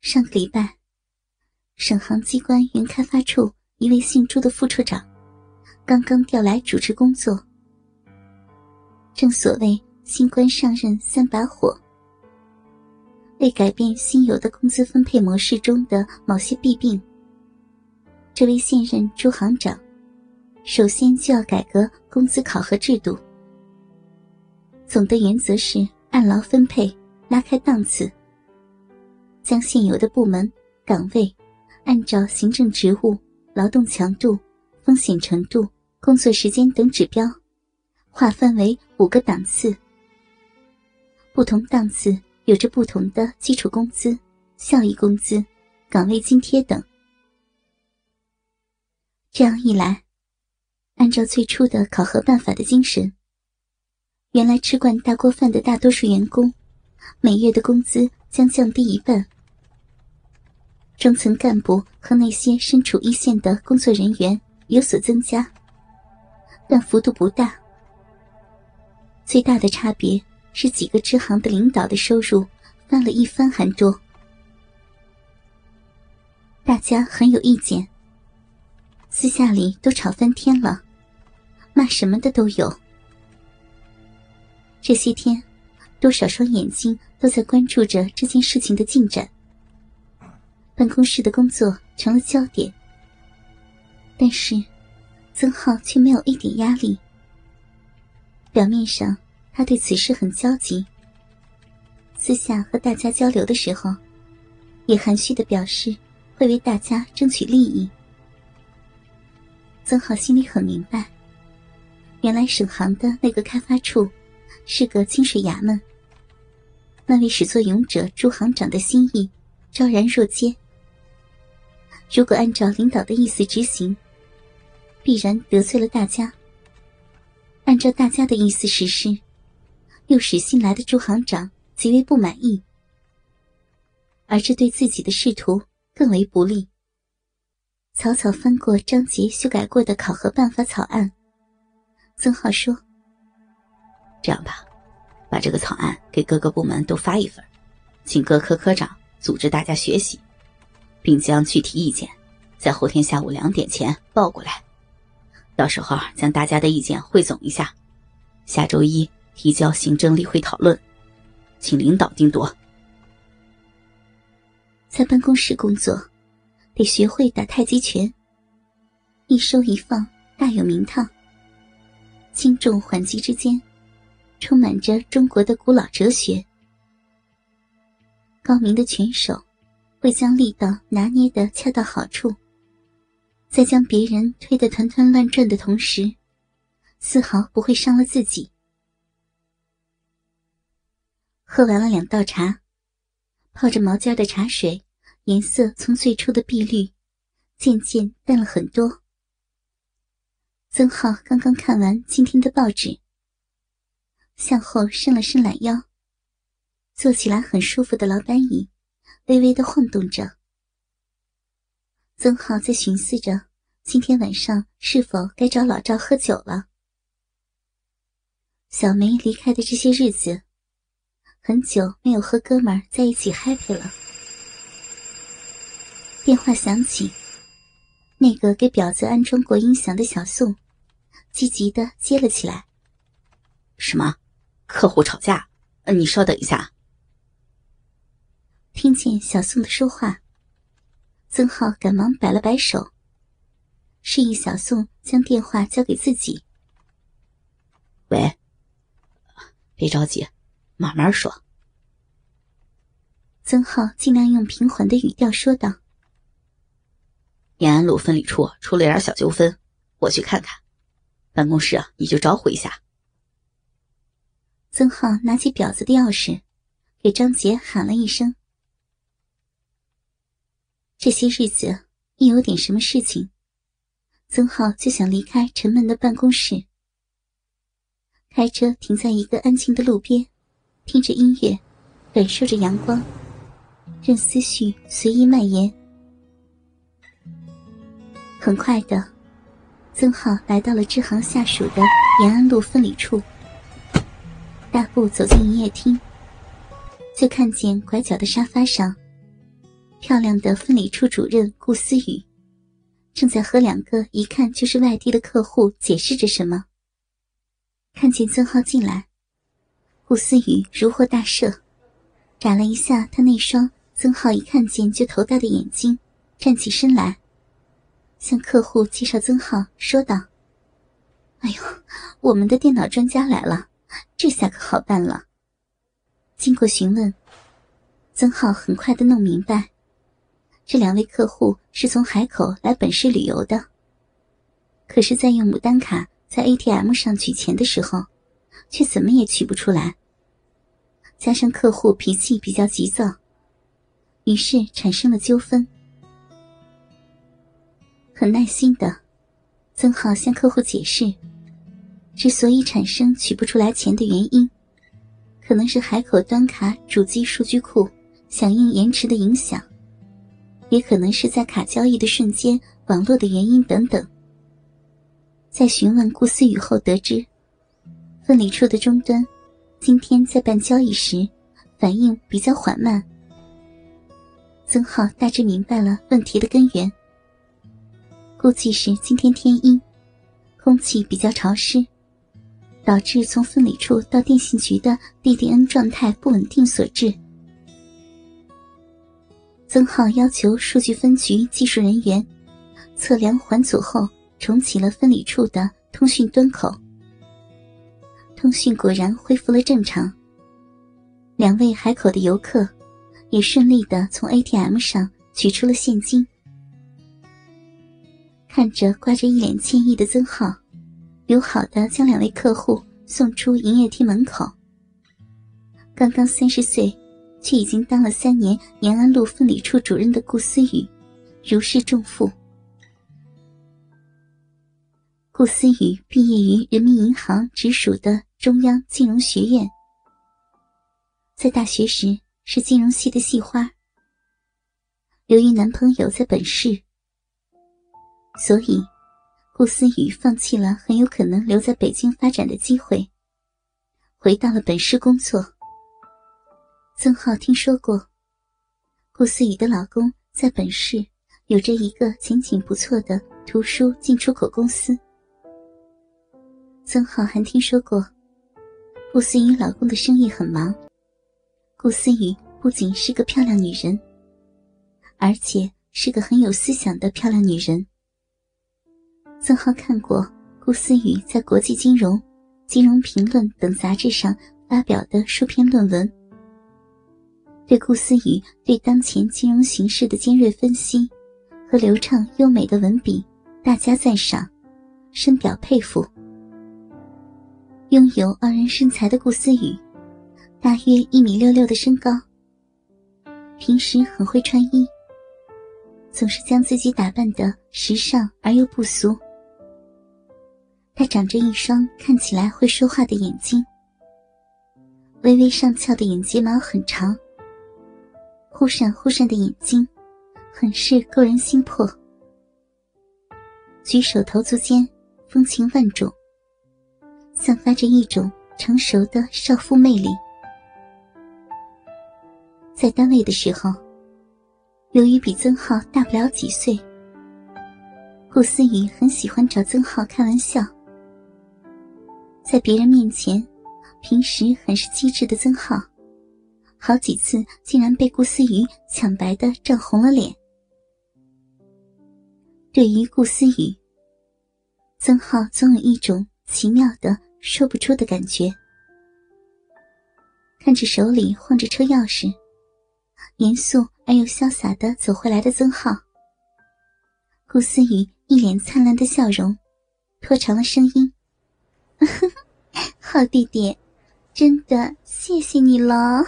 上个礼拜，省行机关原开发处一位姓朱的副处长，刚刚调来主持工作。正所谓新官上任三把火，为改变新有的工资分配模式中的某些弊病，这位现任朱行长，首先就要改革工资考核制度。总的原则是按劳分配，拉开档次。将现有的部门岗位，按照行政职务、劳动强度、风险程度、工作时间等指标，划分为五个档次。不同档次有着不同的基础工资、效益工资、岗位津贴等。这样一来，按照最初的考核办法的精神，原来吃惯大锅饭的大多数员工，每月的工资。将降低一半，中层干部和那些身处一线的工作人员有所增加，但幅度不大。最大的差别是几个支行的领导的收入翻了一番还多。大家很有意见，私下里都吵翻天了，骂什么的都有。这些天。多少双眼睛都在关注着这件事情的进展，办公室的工作成了焦点。但是，曾浩却没有一点压力。表面上，他对此事很焦急。私下和大家交流的时候，也含蓄的表示会为大家争取利益。曾浩心里很明白，原来省行的那个开发处是个清水衙门。那位始作俑者朱行长的心意昭然若揭。如果按照领导的意思执行，必然得罪了大家；按照大家的意思实施，又使新来的朱行长极为不满意，而这对自己的仕途更为不利。草草翻过张杰修改过的考核办法草案，曾浩说：“这样吧。”把这个草案给各个部门都发一份，请各科科长组织大家学习，并将具体意见在后天下午两点前报过来。到时候将大家的意见汇总一下，下周一提交行政例会讨论，请领导定夺。在办公室工作，得学会打太极拳，一收一放大有名堂，轻重缓急之间。充满着中国的古老哲学，高明的拳手会将力道拿捏的恰到好处，在将别人推得团团乱转的同时，丝毫不会伤了自己。喝完了两道茶，泡着毛尖的茶水，颜色从最初的碧绿，渐渐淡了很多。曾浩刚刚看完今天的报纸。向后伸了伸懒腰，坐起来很舒服的老板椅，微微的晃动着。曾浩在寻思着今天晚上是否该找老赵喝酒了。小梅离开的这些日子，很久没有和哥们在一起 happy 了。电话响起，那个给婊子安装过音响的小宋，积极的接了起来。什么？客户吵架，你稍等一下。听见小宋的说话，曾浩赶忙摆了摆手，示意小宋将电话交给自己。喂，别着急，慢慢说。曾浩尽量用平缓的语调说道：“延安路分理处出了点小纠纷，我去看看。办公室啊，你就招呼一下。”曾浩拿起婊子的钥匙，给张杰喊了一声。这些日子一有点什么事情，曾浩就想离开沉闷的办公室，开车停在一个安静的路边，听着音乐，感受着阳光，任思绪随意蔓延。很快的，曾浩来到了支行下属的延安路分理处。大步走进营业厅，就看见拐角的沙发上，漂亮的分理处主任顾思雨，正在和两个一看就是外地的客户解释着什么。看见曾浩进来，顾思雨如获大赦，眨了一下他那双曾浩一看见就头大的眼睛，站起身来，向客户介绍曾浩，说道：“哎呦，我们的电脑专家来了，这下可好办了。”经过询问，曾浩很快的弄明白，这两位客户是从海口来本市旅游的，可是，在用牡丹卡在 ATM 上取钱的时候，却怎么也取不出来。加上客户脾气比较急躁，于是产生了纠纷。很耐心的，曾浩向客户解释，之所以产生取不出来钱的原因。可能是海口端卡主机数据库响应延迟的影响，也可能是在卡交易的瞬间网络的原因等等。在询问顾思雨后，得知分离处的终端今天在办交易时反应比较缓慢。曾浩大致明白了问题的根源，估计是今天天阴，空气比较潮湿。导致从分理处到电信局的 DDN 状态不稳定所致。曾浩要求数据分局技术人员测量环阻后重启了分理处的通讯端口，通讯果然恢复了正常。两位海口的游客也顺利的从 ATM 上取出了现金。看着挂着一脸歉意的曾浩。友好的将两位客户送出营业厅门口。刚刚三十岁，却已经当了三年延安路分理处主任的顾思雨，如释重负。顾思雨毕业于人民银行直属的中央金融学院，在大学时是金融系的系花。由于男朋友在本市，所以。顾思雨放弃了很有可能留在北京发展的机会，回到了本市工作。曾浩听说过，顾思雨的老公在本市有着一个前景不错的图书进出口公司。曾浩还听说过，顾思雨老公的生意很忙。顾思雨不仅是个漂亮女人，而且是个很有思想的漂亮女人。曾浩看过顾思雨在《国际金融》《金融评论》等杂志上发表的数篇论文，对顾思雨对当前金融形势的尖锐分析和流畅优美的文笔大加赞赏，深表佩服。拥有傲人身材的顾思雨，大约一米六六的身高，平时很会穿衣，总是将自己打扮的时尚而又不俗。他长着一双看起来会说话的眼睛，微微上翘的眼睫毛很长，忽闪忽闪的眼睛，很是勾人心魄。举手投足间风情万种，散发着一种成熟的少妇魅力。在单位的时候，由于比曾浩大不了几岁，顾思雨很喜欢找曾浩开玩笑。在别人面前，平时很是机智的曾浩，好几次竟然被顾思雨抢白的涨红了脸。对于顾思雨，曾浩总有一种奇妙的说不出的感觉。看着手里晃着车钥匙，严肃而又潇洒的走回来的曾浩，顾思雨一脸灿烂的笑容，拖长了声音。好弟弟，真的谢谢你了。